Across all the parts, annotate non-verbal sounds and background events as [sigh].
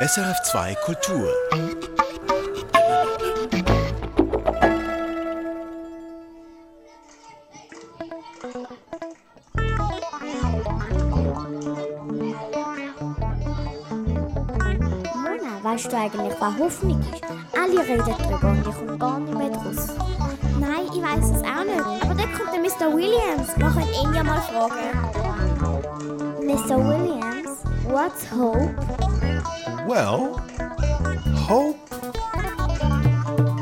SRF2 Kultur. Mona, weißt du eigentlich, was Hoffnung ist? Alle reden darüber und ich komme gar nicht mehr draus. Nein, ich weiß es auch nicht. Aber dann kommt der Mr. Williams. Wir können ihn ja mal fragen. Mr. Williams, what's hope? Well, hope.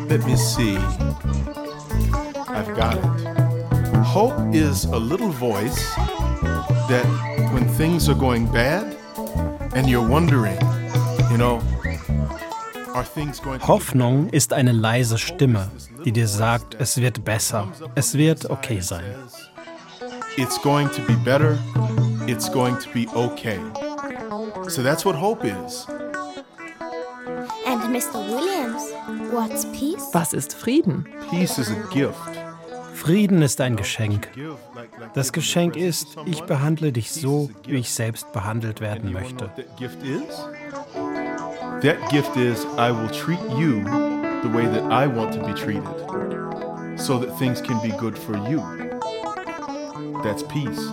Let me see. I've got it. Hope is a little voice that when things are going bad and you're wondering, you know, are things going to Hoffnung ist eine leise Stimme, die dir sagt, es wird besser, es wird okay sein. It's going to be better. It's going to be okay. So that's what hope is. And Mr. Williams, what's peace? Was ist Frieden? Peace is a gift. Frieden ist ein Geschenk. Das Geschenk ist, ich behandle dich so, wie ich selbst behandelt werden möchte. That gift is? That gift is I will treat you the way that I want to be treated so that things can be good for you. That's peace.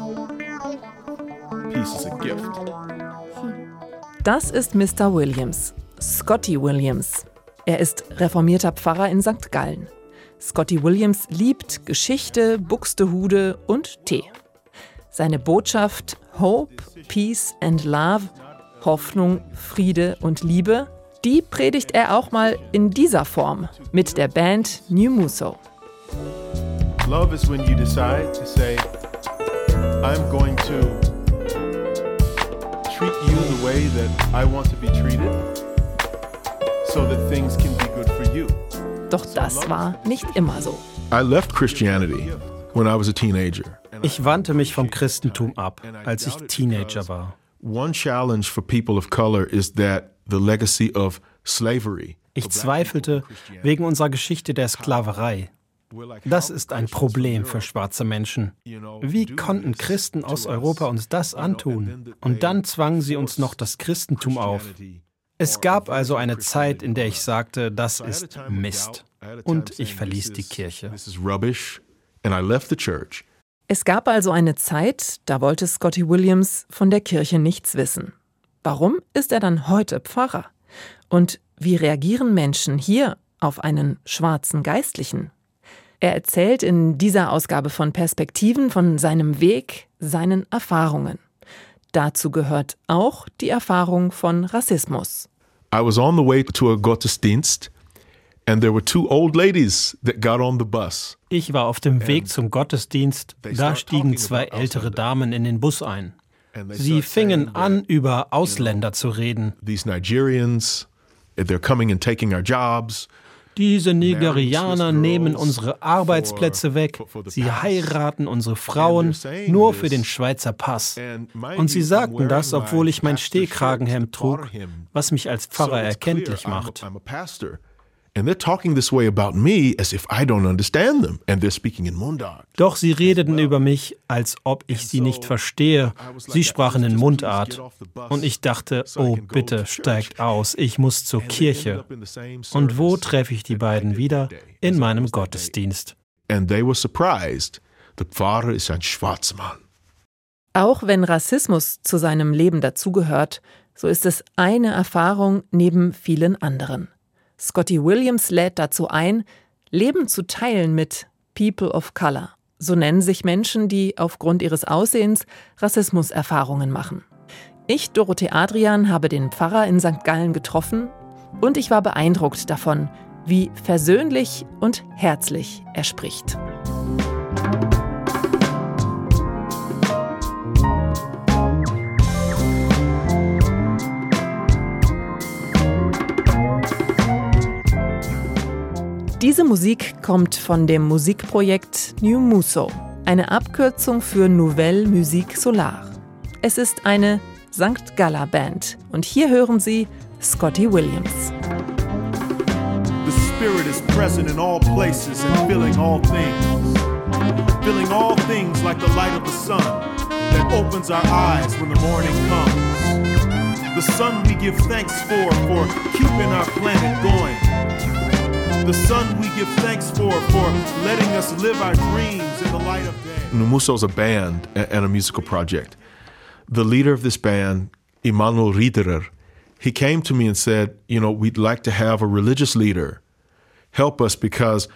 Peace is a gift. Das ist Mr. Williams, Scotty Williams. Er ist reformierter Pfarrer in St. Gallen. Scotty Williams liebt Geschichte, Buxtehude und Tee. Seine Botschaft Hope, Peace and Love, Hoffnung, Friede und Liebe, die predigt er auch mal in dieser Form mit der Band New Muso. Love is when you decide to say, I'm going to way that I want to be treated so that things can be good for you. Doch das war nicht immer so. I left Christianity when I was a teenager. Ich wandte mich vom Christentum ab, als ich Teenager war. One challenge for people of color is that the legacy of slavery. Ich zweifelte wegen unserer Geschichte der Sklaverei. Das ist ein Problem für schwarze Menschen. Wie konnten Christen aus Europa uns das antun? Und dann zwangen sie uns noch das Christentum auf. Es gab also eine Zeit, in der ich sagte, das ist Mist. Und ich verließ die Kirche. Es gab also eine Zeit, da wollte Scotty Williams von der Kirche nichts wissen. Warum ist er dann heute Pfarrer? Und wie reagieren Menschen hier auf einen schwarzen Geistlichen? Er erzählt in dieser Ausgabe von Perspektiven von seinem Weg, seinen Erfahrungen. Dazu gehört auch die Erfahrung von Rassismus. I was on the way to a Gottesdienst, and there were two old ladies that got on the bus. Ich war auf dem Weg zum Gottesdienst, da stiegen zwei ältere Damen in den Bus ein. Sie fingen an, über Ausländer zu reden. These Nigerians, they're coming and taking our jobs. Diese Nigerianer nehmen unsere Arbeitsplätze weg, sie heiraten unsere Frauen nur für den Schweizer Pass. Und sie sagten das, obwohl ich mein Stehkragenhemd trug, was mich als Pfarrer erkenntlich macht. And they're talking this way about me as if I don't understand them. And they're speaking in Mundart. Doch sie redeten über mich, als ob ich sie nicht verstehe. Sie sprachen in Mundart. Und ich dachte, oh bitte, steigt aus, ich muss zur Kirche. Und wo treffe ich die beiden wieder? In meinem Gottesdienst. And they were surprised. The Pfarrer ist ein schwarzer Mann. Auch wenn Rassismus zu seinem Leben dazugehört, so ist es eine Erfahrung neben vielen anderen. Scotty Williams lädt dazu ein, Leben zu teilen mit People of Color. So nennen sich Menschen, die aufgrund ihres Aussehens Rassismuserfahrungen machen. Ich, Dorothee Adrian, habe den Pfarrer in St. Gallen getroffen und ich war beeindruckt davon, wie versöhnlich und herzlich er spricht. Diese Musik kommt von dem Musikprojekt New Muso, eine Abkürzung für Nouvelle Musique Solar. Es ist eine St. Galla Band und hier hören Sie Scotty Williams. The Spirit is present in all places and filling all things. Filling all things like the light of the sun that opens our eyes when the morning comes. The sun we give thanks for, for keeping our planet going. Numuso is a band and a musical project. The leader of this band, Immanuel Riederer, he came to me and said, You know, we'd like to have a religious leader help us because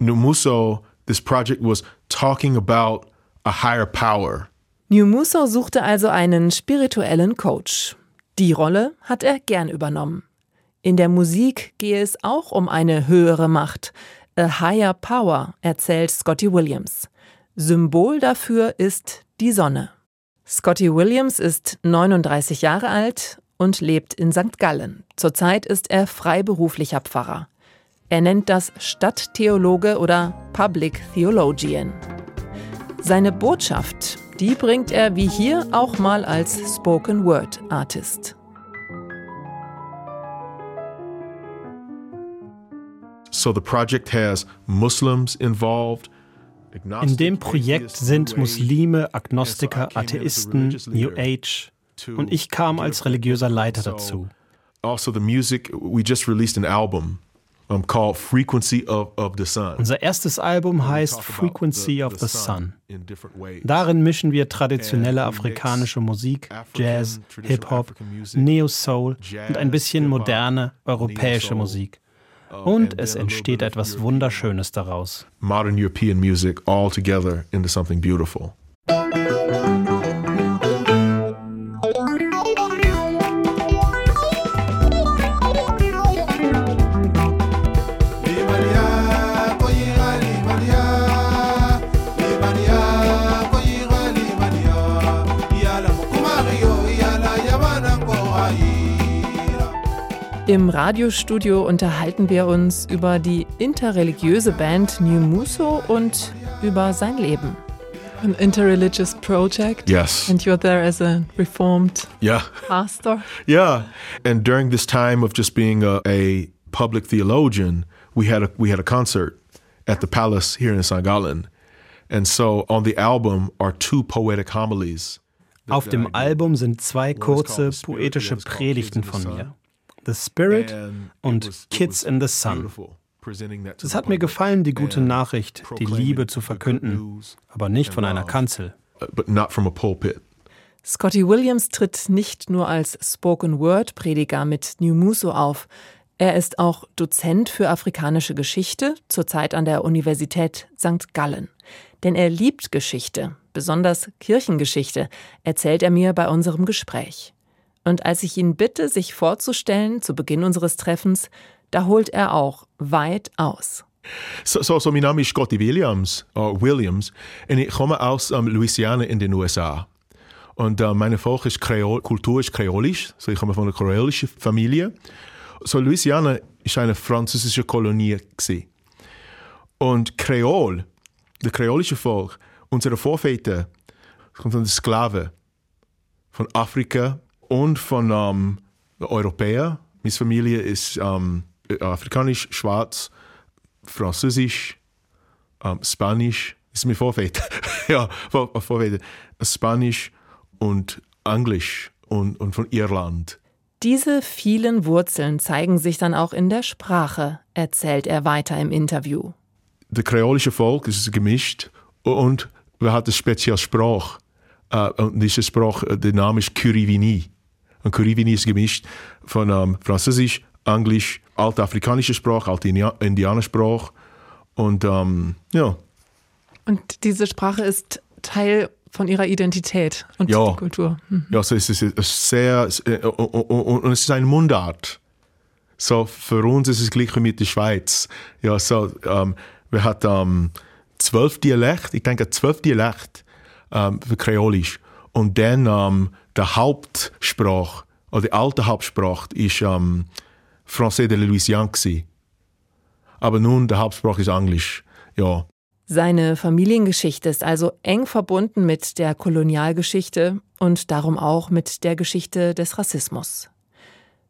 Numuso, this project was talking about a higher power. Numuso suchte also einen spirituellen Coach. Die Rolle hat er gern übernommen. In der Musik gehe es auch um eine höhere Macht, a higher power, erzählt Scotty Williams. Symbol dafür ist die Sonne. Scotty Williams ist 39 Jahre alt und lebt in St. Gallen. Zurzeit ist er freiberuflicher Pfarrer. Er nennt das Stadttheologe oder Public Theologian. Seine Botschaft, die bringt er wie hier auch mal als Spoken Word Artist. In dem Projekt sind Muslime, Agnostiker, Atheisten, New Age und ich kam als religiöser Leiter dazu. The music, we just released an album called Frequency of, of the Sun. Unser erstes Album heißt Frequency of the Sun. Darin mischen wir traditionelle afrikanische Musik, Jazz, Hip-Hop, Neo-Soul und ein bisschen moderne europäische Musik. Und es entsteht etwas Wunderschönes daraus. Modern European music all together into something beautiful. Im Radiostudio unterhalten wir uns über die interreligiöse Band New Muso und über sein Leben. An interreligious project. Yes. And you're there as a reformed yeah. pastor. Yeah. And during this time of just being a, a public theologian, we had a we had a concert at the Palace here in St. Gallen. And so on the album are two poetic homilies. Auf dem Album sind zwei kurze poetische Predigten von mir. The Spirit und Kids in the Sun. Es hat mir gefallen, die gute Nachricht, die Liebe zu verkünden, aber nicht von einer Kanzel. Uh, Scotty Williams tritt nicht nur als Spoken Word Prediger mit New Muso auf. Er ist auch Dozent für afrikanische Geschichte, zurzeit an der Universität St. Gallen. Denn er liebt Geschichte, besonders Kirchengeschichte, erzählt er mir bei unserem Gespräch. Und als ich ihn bitte, sich vorzustellen zu Beginn unseres Treffens, da holt er auch weit aus. So, so, so mein Name ist Scotty Williams, uh, Williams und ich komme aus um, Louisiana in den USA. Und uh, meine Volk ist Kreol, Kultur ist kreolisch, so ich komme von einer kreolischen Familie. So Louisiana ist eine französische Kolonie gewesen. Und Kreol, der kreolische Volk, unsere Vorväter, kommt von den Sklaven von Afrika und von ähm, Europäern. Meine Familie ist ähm, afrikanisch, schwarz, französisch, ähm, spanisch. Das ist mein Vorväter. [laughs] ja, Vorväter. Spanisch und Englisch und, und von Irland. Diese vielen Wurzeln zeigen sich dann auch in der Sprache, erzählt er weiter im Interview. Der kreolische Volk ist gemischt und wir haben eine spezielle Sprache. Uh, und diese Sprache, der Name ist Curivini. Und Curivini ist gemischt von ähm, Französisch, Englisch, altafrikanischer Sprache, alte Indianersprache und ähm, ja. Und diese Sprache ist Teil von ihrer Identität und ja. Kultur. Mhm. Ja, so es ist sehr äh, und es ist eine Mundart. So für uns ist es gleich wie mit der Schweiz. Ja, so ähm, wir haben ähm, zwölf Dialekte, ich denke zwölf Dialekte ähm, für Kreolisch und dann ähm, der Hauptsprache, oder die alte Hauptsprache, ist ähm, Français de la Louisiane. Gewesen. Aber nun, der Hauptsprache ist Englisch. Ja. Seine Familiengeschichte ist also eng verbunden mit der Kolonialgeschichte und darum auch mit der Geschichte des Rassismus.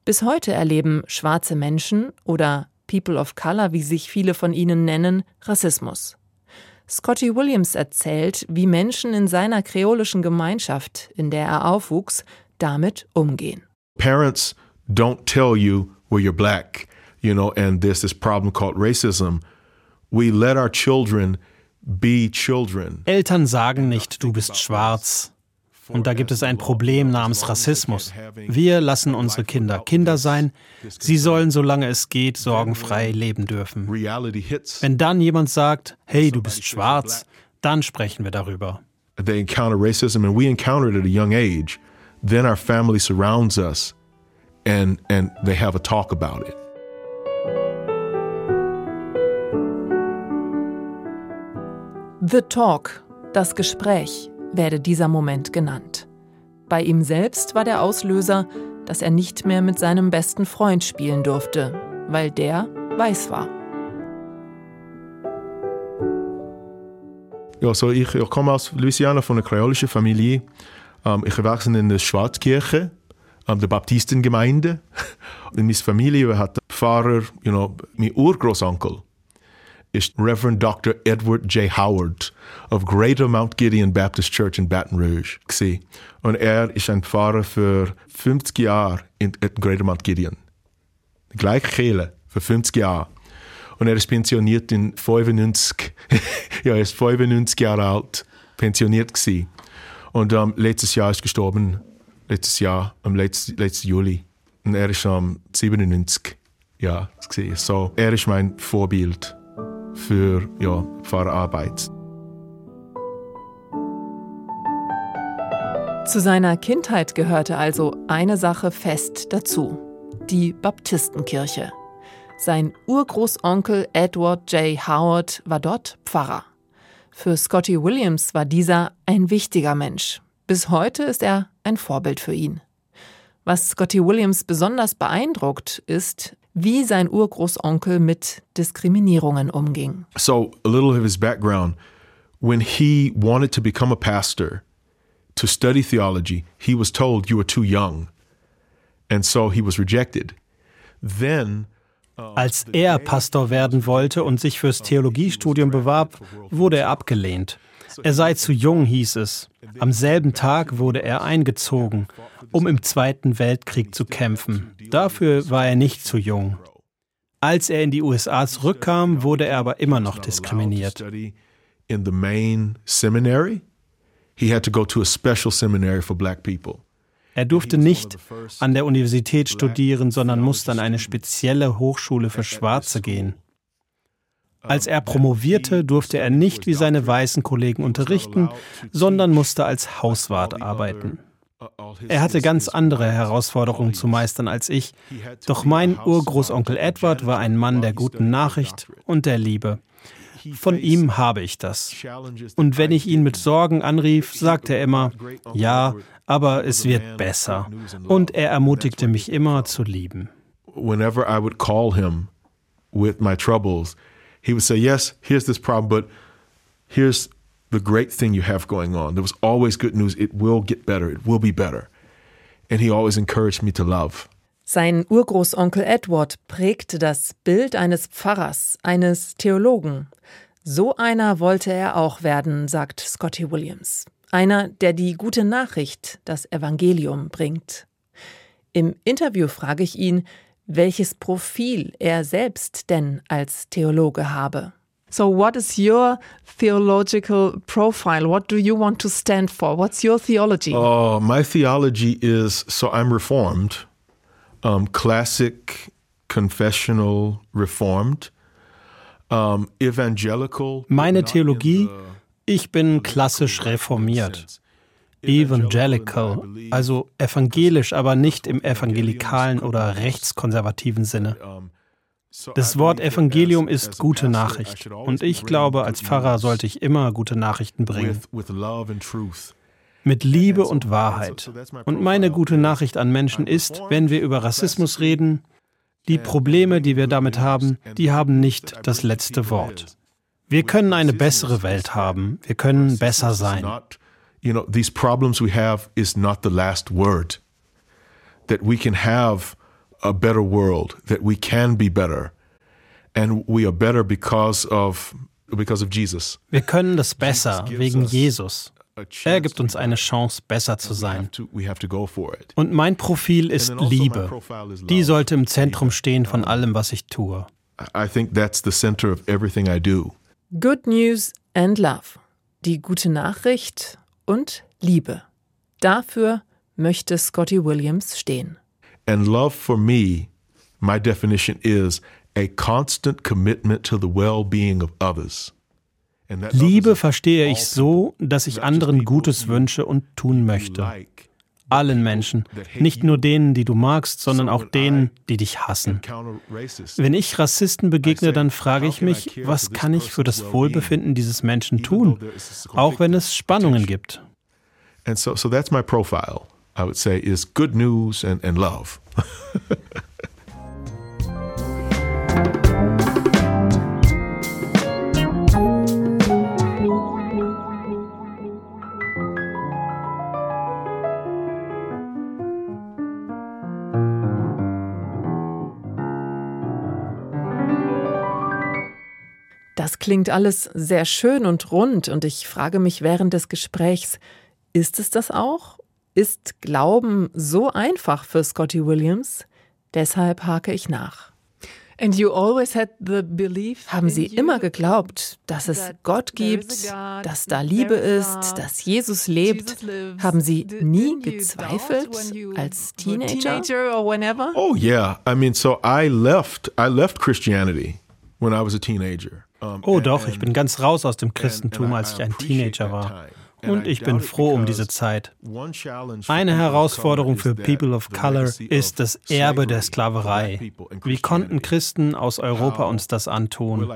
Bis heute erleben schwarze Menschen oder People of Color, wie sich viele von ihnen nennen, Rassismus. Scotty Williams erzählt, wie Menschen in seiner kreolischen Gemeinschaft, in der er aufwuchs, damit umgehen. Parents don't tell you well you're black, you know, and there's this problem called racism. We let our children be children. Eltern sagen nicht, du bist schwarz. Und da gibt es ein Problem namens Rassismus. Wir lassen unsere Kinder Kinder sein. Sie sollen, solange es geht, sorgenfrei leben dürfen. Wenn dann jemand sagt, hey, du bist schwarz, dann sprechen wir darüber. They encounter racism and we encounter it at a young age. Then our family surrounds us and, and they have a talk about it. The Talk, das Gespräch, werde dieser Moment genannt. Bei ihm selbst war der Auslöser, dass er nicht mehr mit seinem besten Freund spielen durfte, weil der weiß war. Ja, so ich, ich komme aus Louisiana von einer kreolischen Familie. Um, ich erwachsen in der Schwarzkirche, um, der Baptistengemeinde. [laughs] Und meine Familie hat Pfarrer, you know, mein Urgroßonkel ist Reverend Dr. Edward J. Howard of Greater Mount Gideon Baptist Church in Baton Rouge. Gewesen. Und er ist ein Pfarrer für 50 Jahre in, Greater Mount Gideon. Die gleiche für 50 Jahre. Und er ist pensioniert in 95. [laughs] ja, er ist 95 Jahre alt, pensioniert gewesen. Und um, letztes Jahr ist gestorben. Letztes Jahr, am letzten, letzten Juli. Und er ist um, 97 Ja, So, er ist mein Vorbild für ja, Pfarrarbeit. Zu seiner Kindheit gehörte also eine Sache fest dazu, die Baptistenkirche. Sein Urgroßonkel Edward J. Howard war dort Pfarrer. Für Scotty Williams war dieser ein wichtiger Mensch. Bis heute ist er ein Vorbild für ihn. Was Scotty Williams besonders beeindruckt, ist, wie sein Urgroßonkel mit Diskriminierungen umging. So, a little of his background. When he wanted to become a pastor, to study theology, he was told you were too young. And so he was rejected. Then als er Pastor werden wollte und sich fürs Theologiestudium bewarb, wurde er abgelehnt. Er sei zu jung, hieß es. Am selben Tag wurde er eingezogen, um im Zweiten Weltkrieg zu kämpfen. Dafür war er nicht zu jung. Als er in die USA zurückkam, wurde er aber immer noch diskriminiert. In the main seminary, he had to go to a special seminary for black people. Er durfte nicht an der Universität studieren, sondern musste an eine spezielle Hochschule für Schwarze gehen. Als er promovierte, durfte er nicht wie seine weißen Kollegen unterrichten, sondern musste als Hauswart arbeiten. Er hatte ganz andere Herausforderungen zu meistern als ich, doch mein Urgroßonkel Edward war ein Mann der guten Nachricht und der Liebe. Von ihm habe ich das. Und wenn ich ihn mit Sorgen anrief, sagte er immer, ja, aber es wird besser. Und er ermutigte mich immer zu lieben. Whenever I would call him with my troubles, he would say, Yes, here's this problem, but here's the great thing you have going on. There was always good news. It will get better. It will be better. And he always encouraged me to love. Sein Urgroßonkel Edward prägte das Bild eines Pfarrers, eines Theologen. So einer wollte er auch werden, sagt Scotty Williams. Einer, der die gute Nachricht, das Evangelium bringt. Im Interview frage ich ihn, welches Profil er selbst denn als Theologe habe. So, what is your theological profile? What do you want to stand for? What's your theology? Oh, my theology is so I'm Reformed, um, classic confessional Reformed, um, evangelical. Meine Theologie, ich bin klassisch reformiert. Evangelical, also evangelisch, aber nicht im evangelikalen oder rechtskonservativen Sinne. Das Wort Evangelium ist gute Nachricht und ich glaube, als Pfarrer sollte ich immer gute Nachrichten bringen. Mit Liebe und Wahrheit. Und meine gute Nachricht an Menschen ist, wenn wir über Rassismus reden, die Probleme, die wir damit haben, die haben nicht das letzte Wort. Wir können eine bessere Welt haben. Wir können besser sein you know, these problems we have is not the last word. That we can have a better world, that we can be better. And we are better because of, because of Jesus. Wir können das besser wegen Jesus. Er gibt uns eine Chance, besser zu sein. Und mein Profil ist also Liebe. Die sollte im Zentrum stehen von allem, was ich tue. I think that's the center of everything I do. Good News and Love. Die gute Nachricht und Liebe. Dafür möchte Scotty Williams stehen. And love for me, my definition is a constant commitment to the well-being of others. Liebe verstehe ich so, dass ich anderen Gutes wünsche und tun möchte. Allen Menschen, nicht nur denen, die du magst, sondern auch denen, die dich hassen. Wenn ich Rassisten begegne, dann frage ich mich, was kann ich für das Wohlbefinden dieses Menschen tun, auch wenn es Spannungen gibt. And so, so that's my profile, I would say, is good news and, and love. [laughs] Das klingt alles sehr schön und rund und ich frage mich während des Gesprächs, ist es das auch? Ist Glauben so einfach für Scotty Williams? Deshalb hake ich nach. Haben Sie immer geglaubt, dass es Gott gibt, dass da Liebe ist, dass Jesus lebt? Haben Sie nie gezweifelt als Teenager? Oh yeah, I mean, so I left. I left Christianity when I was a teenager. Oh doch, ich bin ganz raus aus dem Christentum, als ich ein Teenager war. Und ich bin froh um diese Zeit. Eine Herausforderung für People of Color ist das Erbe der Sklaverei. Wie konnten Christen aus Europa uns das antun?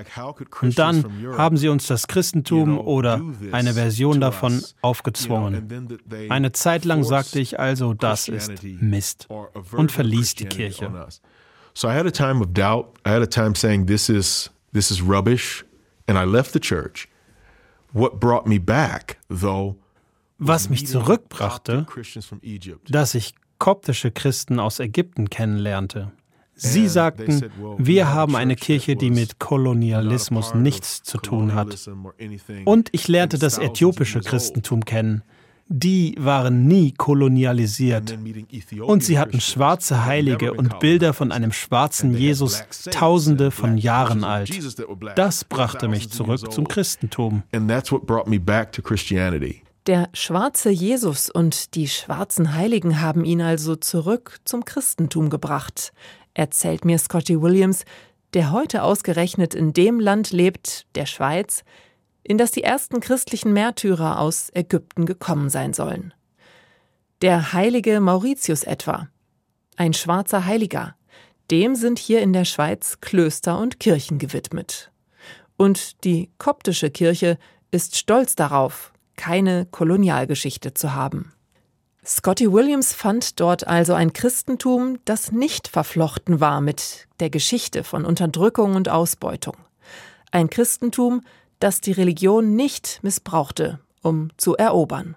Und dann haben sie uns das Christentum oder eine Version davon aufgezwungen. Eine Zeit lang sagte ich also, das ist Mist und verließ die Kirche. So I had a time of doubt. I had a time saying this is this is rubbish and I left the church. What brought me back, though, Was mich zurückbrachte, dass ich koptische Christen aus Ägypten kennenlernte. Sie sagten, wir haben eine Kirche, die mit Kolonialismus nichts zu tun hat. Und ich lernte das äthiopische Christentum kennen, die waren nie kolonialisiert. Und sie hatten schwarze Heilige und Bilder von einem schwarzen Jesus, tausende von Jahren alt. Das brachte mich zurück zum Christentum. Der schwarze Jesus und die schwarzen Heiligen haben ihn also zurück zum Christentum gebracht, erzählt mir Scotty Williams, der heute ausgerechnet in dem Land lebt, der Schweiz, in das die ersten christlichen Märtyrer aus Ägypten gekommen sein sollen. Der heilige Mauritius etwa, ein schwarzer Heiliger, dem sind hier in der Schweiz Klöster und Kirchen gewidmet. Und die koptische Kirche ist stolz darauf, keine Kolonialgeschichte zu haben. Scotty Williams fand dort also ein Christentum, das nicht verflochten war mit der Geschichte von Unterdrückung und Ausbeutung. Ein Christentum, das die Religion nicht missbrauchte, um zu erobern.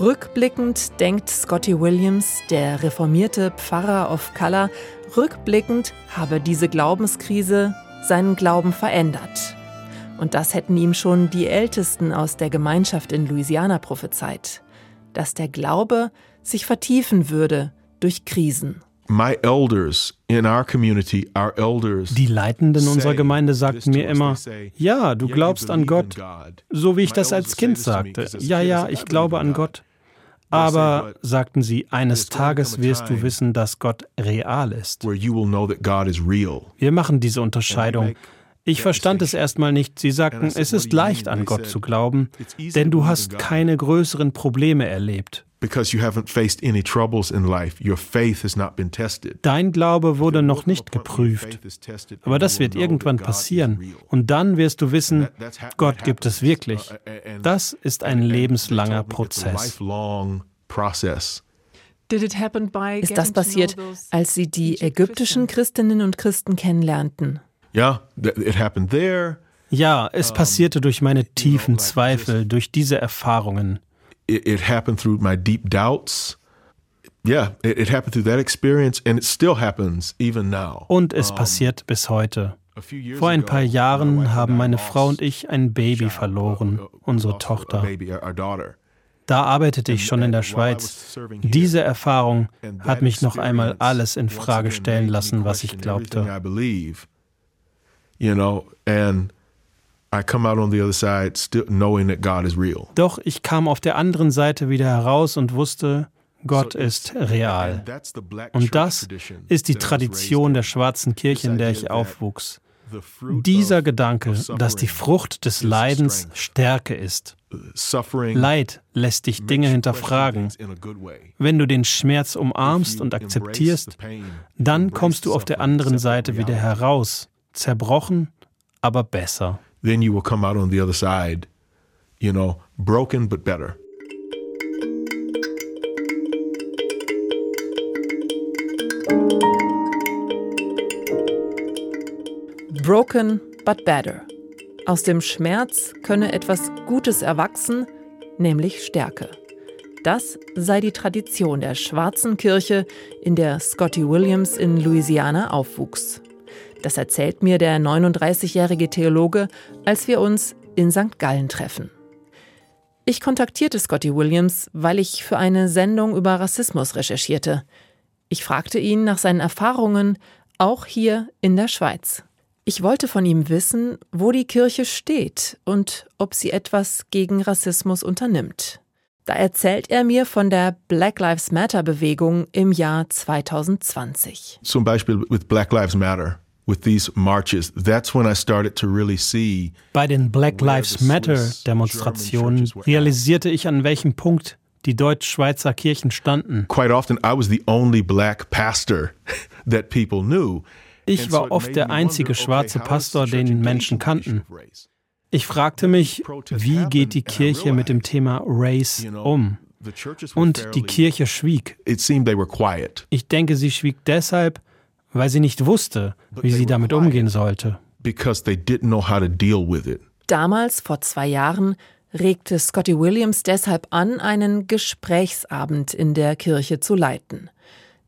Rückblickend denkt Scotty Williams, der reformierte Pfarrer of Color, rückblickend habe diese Glaubenskrise seinen Glauben verändert. Und das hätten ihm schon die Ältesten aus der Gemeinschaft in Louisiana prophezeit, dass der Glaube sich vertiefen würde durch Krisen. My elders in our community, our elders Die Leitenden unserer Gemeinde sagten mir immer, ja, du glaubst an Gott, so wie ich das als Kind sagte. Ja, ja, ich glaube an Gott. Aber, sagten sie, eines Tages wirst du wissen, dass Gott real ist. Wir machen diese Unterscheidung. Ich verstand es erstmal nicht. Sie sagten, es ist leicht an Gott zu glauben, denn du hast keine größeren Probleme erlebt. Dein Glaube wurde noch nicht geprüft. Aber das wird irgendwann passieren. Und dann wirst du wissen, Gott gibt es wirklich. Das ist ein lebenslanger Prozess. Ist das passiert, als Sie die ägyptischen Christinnen und Christen kennenlernten? Ja, it happened there. Ja, es passierte durch meine tiefen Zweifel, durch diese Erfahrungen. it, happened through my deep doubts. Yeah, it, it happened through that experience and it still happens even now. Und es passiert bis heute. Vor ein paar Jahren haben meine Frau und ich ein Baby verloren, unsere Tochter. Da arbeitete ich schon in der Schweiz. Diese Erfahrung hat mich noch einmal alles in Frage stellen lassen, was ich glaubte. Doch ich kam auf der anderen Seite wieder heraus und wusste, Gott ist real. Und das ist die Tradition der schwarzen Kirche, in der ich aufwuchs. Dieser Gedanke, dass die Frucht des Leidens Stärke ist. Leid lässt dich Dinge hinterfragen. Wenn du den Schmerz umarmst und akzeptierst, dann kommst du auf der anderen Seite wieder heraus, zerbrochen, aber besser. Then you will come out on the other side, you know, broken but better. Broken but better. Aus dem Schmerz könne etwas Gutes erwachsen, nämlich Stärke. Das sei die Tradition der schwarzen Kirche, in der Scotty Williams in Louisiana aufwuchs. Das erzählt mir der 39-jährige Theologe, als wir uns in St. Gallen treffen. Ich kontaktierte Scotty Williams, weil ich für eine Sendung über Rassismus recherchierte. Ich fragte ihn nach seinen Erfahrungen, auch hier in der Schweiz. Ich wollte von ihm wissen, wo die Kirche steht und ob sie etwas gegen Rassismus unternimmt. Da erzählt er mir von der Black Lives Matter Bewegung im Jahr 2020. Zum Beispiel mit Black Lives Matter. With these marches, that's when I started to really see Bei den Black Lives Matter Demonstrationen realisierte ich, an welchem Punkt die deutsch-schweizer Kirchen standen. Quite often I was the only black pastor [laughs] that people knew. Ich war oft der einzige schwarze Pastor, den Menschen kannten. Ich fragte mich, wie geht die Kirche mit dem Thema Race um? Und die Kirche schwieg. Ich denke, sie schwieg deshalb, weil sie nicht wusste, wie sie damit umgehen sollte. Damals, vor zwei Jahren, regte Scotty Williams deshalb an, einen Gesprächsabend in der Kirche zu leiten.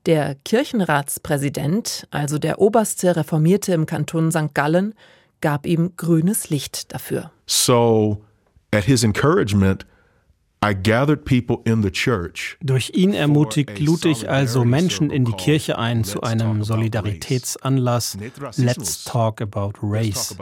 Der Kirchenratspräsident, also der oberste Reformierte im Kanton St. Gallen, gab ihm grünes Licht dafür. So, at his encouragement, Durch ihn ermutigt lud ich also Menschen in die Kirche ein zu einem Solidaritätsanlass Let's Talk About Race.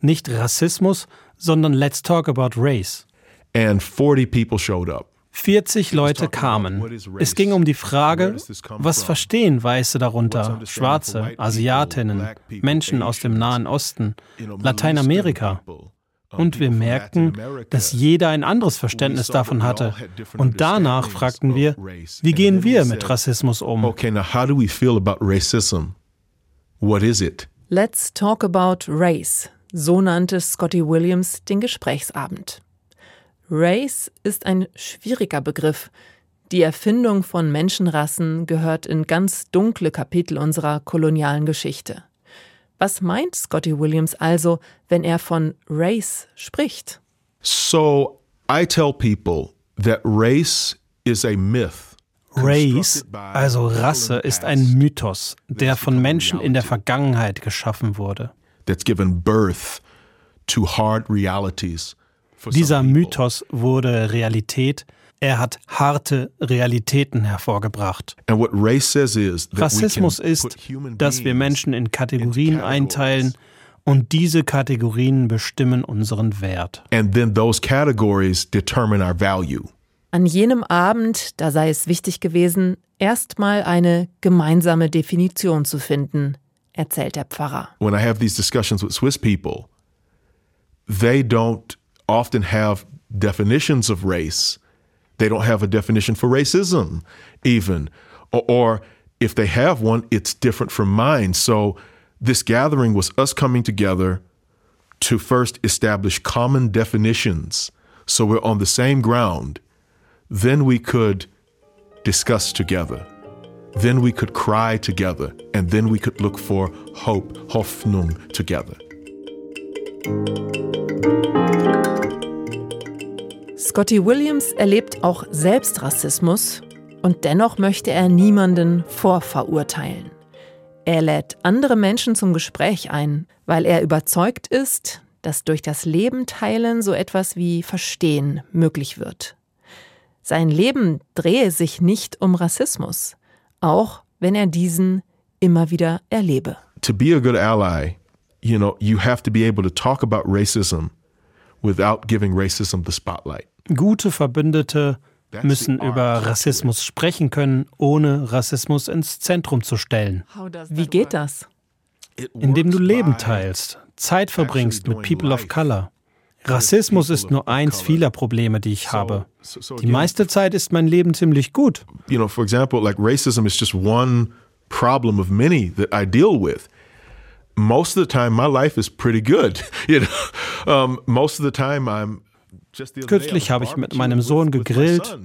Nicht Rassismus, sondern Let's Talk About Race. And 40 people showed up. 40 Leute kamen. Es ging um die Frage, was verstehen Weiße darunter, Schwarze, Asiatinnen, Menschen aus dem Nahen Osten, Lateinamerika. Und wir merkten, dass jeder ein anderes Verständnis davon hatte. Und danach fragten wir, wie gehen wir mit Rassismus um? Okay, now how do we feel about racism? What is it? Let's talk about race. So nannte Scotty Williams den Gesprächsabend. Race ist ein schwieriger Begriff. Die Erfindung von Menschenrassen gehört in ganz dunkle Kapitel unserer kolonialen Geschichte. Was meint Scotty Williams also, wenn er von Race spricht? So, I tell people that race is a myth. Race, also Rasse, ist ein Mythos, der von Menschen in der Vergangenheit geschaffen wurde. That's given birth to hard realities dieser Mythos wurde Realität. Er hat harte Realitäten hervorgebracht. Rassismus ist, dass wir Menschen in Kategorien einteilen und diese Kategorien bestimmen unseren Wert. An jenem Abend, da sei es wichtig gewesen, erstmal eine gemeinsame Definition zu finden, erzählt der Pfarrer. When I have these discussions with Swiss people, they don't often have definitions of race. They don't have a definition for racism, even. Or, or, if they have one, it's different from mine. So this gathering was us coming together to first establish common definitions so we're on the same ground. Then we could discuss together. Then we could cry together. And then we could look for hope, Hoffnung together. Scotty Williams erlebt auch selbst Rassismus und dennoch möchte er niemanden vorverurteilen. Er lädt andere Menschen zum Gespräch ein, weil er überzeugt ist, dass durch das Leben teilen so etwas wie Verstehen möglich wird. Sein Leben drehe sich nicht um Rassismus, auch wenn er diesen immer wieder erlebe. To be a good ally, you know, you have to be able to talk about racism without giving racism the spotlight. Gute Verbündete müssen über Rassismus sprechen können, ohne Rassismus ins Zentrum zu stellen. Wie geht das? Indem du Leben teilst, Zeit verbringst mit People of Color. Rassismus ist nur eins vieler Probleme, die ich habe. Die meiste Zeit ist mein Leben ziemlich gut. You know, for example, like racism is just one problem of many that I deal with. Most of the time, my life is pretty good. [laughs] You know, um, most of the time, I'm Kürzlich habe ich mit meinem Sohn gegrillt.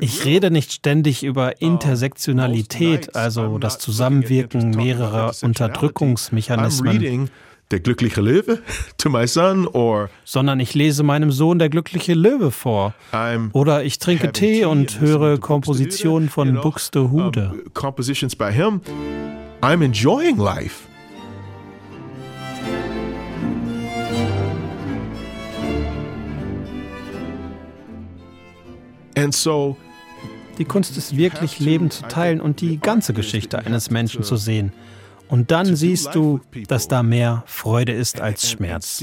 Ich rede nicht ständig über Intersektionalität, also das Zusammenwirken mehrerer Unterdrückungsmechanismen. Der glückliche Löwe [laughs] to my son or sondern ich lese meinem Sohn der glückliche Löwe vor. Oder ich trinke Tee und höre Kompositionen von Buxtehude. Compositions by him. I'm enjoying life. Die Kunst ist wirklich, Leben zu teilen und die ganze Geschichte eines Menschen zu sehen. Und dann siehst du, dass da mehr Freude ist als Schmerz.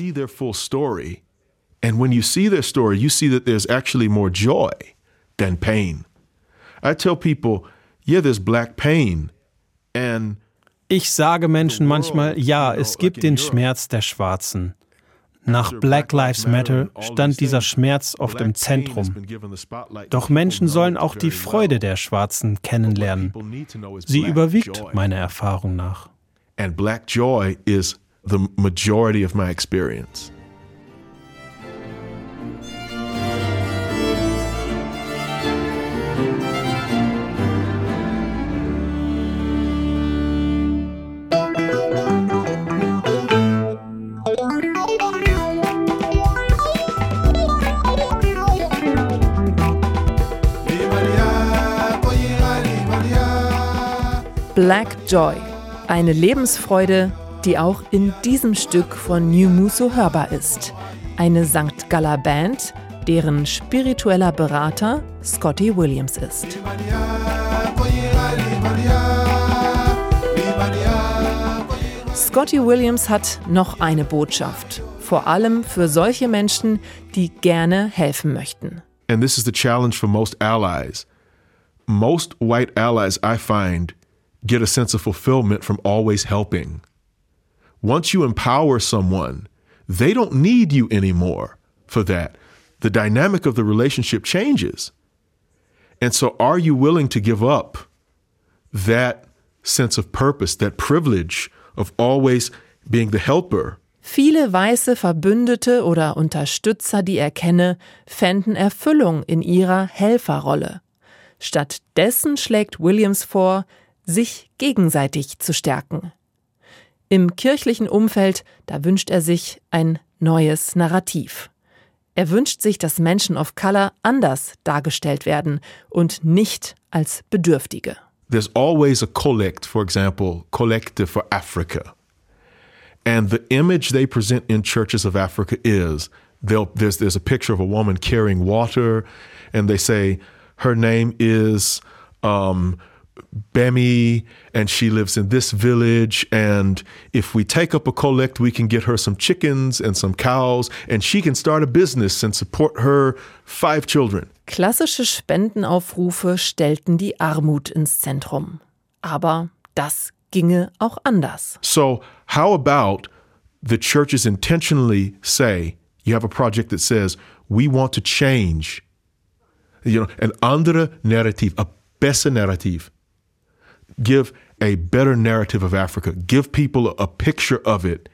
And when you see their story, you see that there's actually more joy than pain. I tell people, yeah, there's black pain. And ich sage Menschen manchmal, ja, es gibt den Schmerz der Schwarzen. Nach Black Lives Matter stand dieser Schmerz oft im Zentrum. Doch Menschen sollen auch die Freude der Schwarzen kennenlernen. Sie überwiegt meiner Erfahrung nach. And black joy is the majority of my experience. Black Joy, eine Lebensfreude, die auch in diesem Stück von New Muso hörbar ist. Eine St. Galler Band, deren spiritueller Berater Scotty Williams ist. Scotty Williams hat noch eine Botschaft, vor allem für solche Menschen, die gerne helfen möchten. And this is the challenge for most allies. Most white allies I find get a sense of fulfillment from always helping. Once you empower someone, they don't need you anymore for that. The dynamic of the relationship changes. And so, are you willing to give up that sense of purpose, that privilege of always being the helper? Viele weiße Verbündete oder Unterstützer, die er kenne, fänden Erfüllung in ihrer Helferrolle. Stattdessen schlägt Williams vor, sich gegenseitig zu stärken. Im kirchlichen Umfeld, da wünscht er sich ein neues Narrativ. Er wünscht sich, dass Menschen of Color anders dargestellt werden und nicht als Bedürftige. There's always a collect, for example, collective for Africa. And the image they present in churches of Africa is there's, there's a picture of a woman carrying water, and they say her name is um, Bemi and she lives in this village. And if we take up a collect, we can get her some chickens and some cows, and she can start a business and support her five children. Klassische Spendenaufrufe stellten die Armut ins Zentrum. Aber das ginge auch anders. So, how about the churches intentionally say, you have a project that says, we want to change, you know, an andere narrative, a besser narrative give a better narrative of Africa, give people a picture of it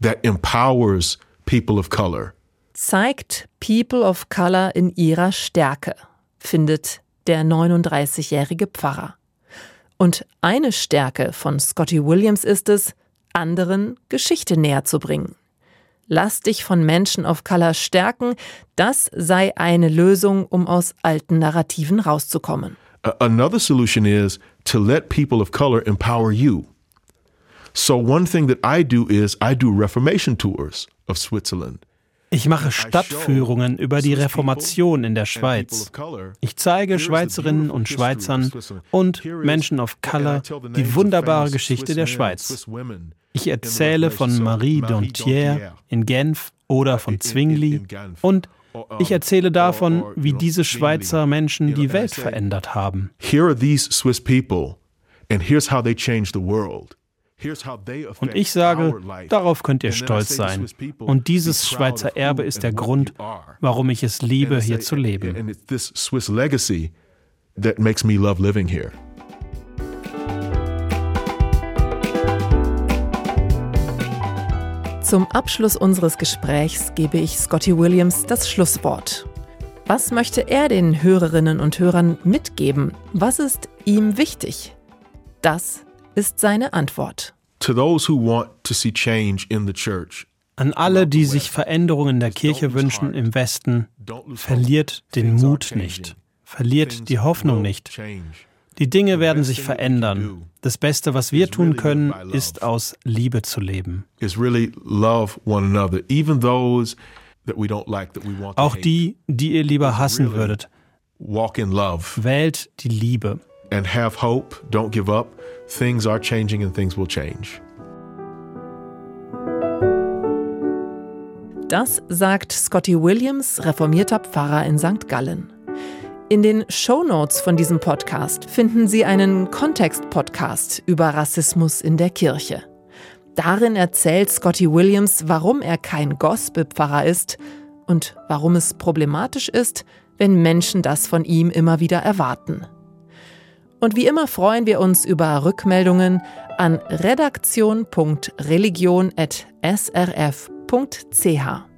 that empowers people of color. Zeigt People of Color in ihrer Stärke, findet der 39-jährige Pfarrer. Und eine Stärke von Scotty Williams ist es, anderen Geschichte näher zu bringen. Lass dich von Menschen of Color stärken, das sei eine Lösung, um aus alten Narrativen rauszukommen. Another solution is to let people of color empower you. So one thing that I do is I do reformation tours of Switzerland. Ich mache Stadtführungen über die Reformation in der Schweiz. Ich zeige Schweizerinnen und Schweizern und Menschen of Color die wunderbare Geschichte der Schweiz. Ich erzähle von Marie Dontière in Genf oder von Zwingli und ich erzähle davon, wie diese Schweizer Menschen die Welt verändert haben. Und ich sage, darauf könnt ihr stolz sein. Und dieses Schweizer Erbe ist der Grund, warum ich es liebe, hier zu leben. Zum Abschluss unseres Gesprächs gebe ich Scotty Williams das Schlusswort. Was möchte er den Hörerinnen und Hörern mitgeben? Was ist ihm wichtig? Das ist seine Antwort. An alle, die sich Veränderungen in der Kirche wünschen im Westen, verliert den Mut nicht, verliert die Hoffnung nicht. Die Dinge werden sich verändern. Das Beste, was wir tun können, ist aus Liebe zu leben. Auch die, die ihr lieber hassen würdet, wählt die Liebe and have hope. Don't give up. Things are changing and things will change. Das sagt Scotty Williams, reformierter Pfarrer in St. Gallen. In den Show Notes von diesem Podcast finden Sie einen Kontext-Podcast über Rassismus in der Kirche. Darin erzählt Scotty Williams, warum er kein Gospel-Pfarrer ist und warum es problematisch ist, wenn Menschen das von ihm immer wieder erwarten. Und wie immer freuen wir uns über Rückmeldungen an redaktion.religion.srf.ch.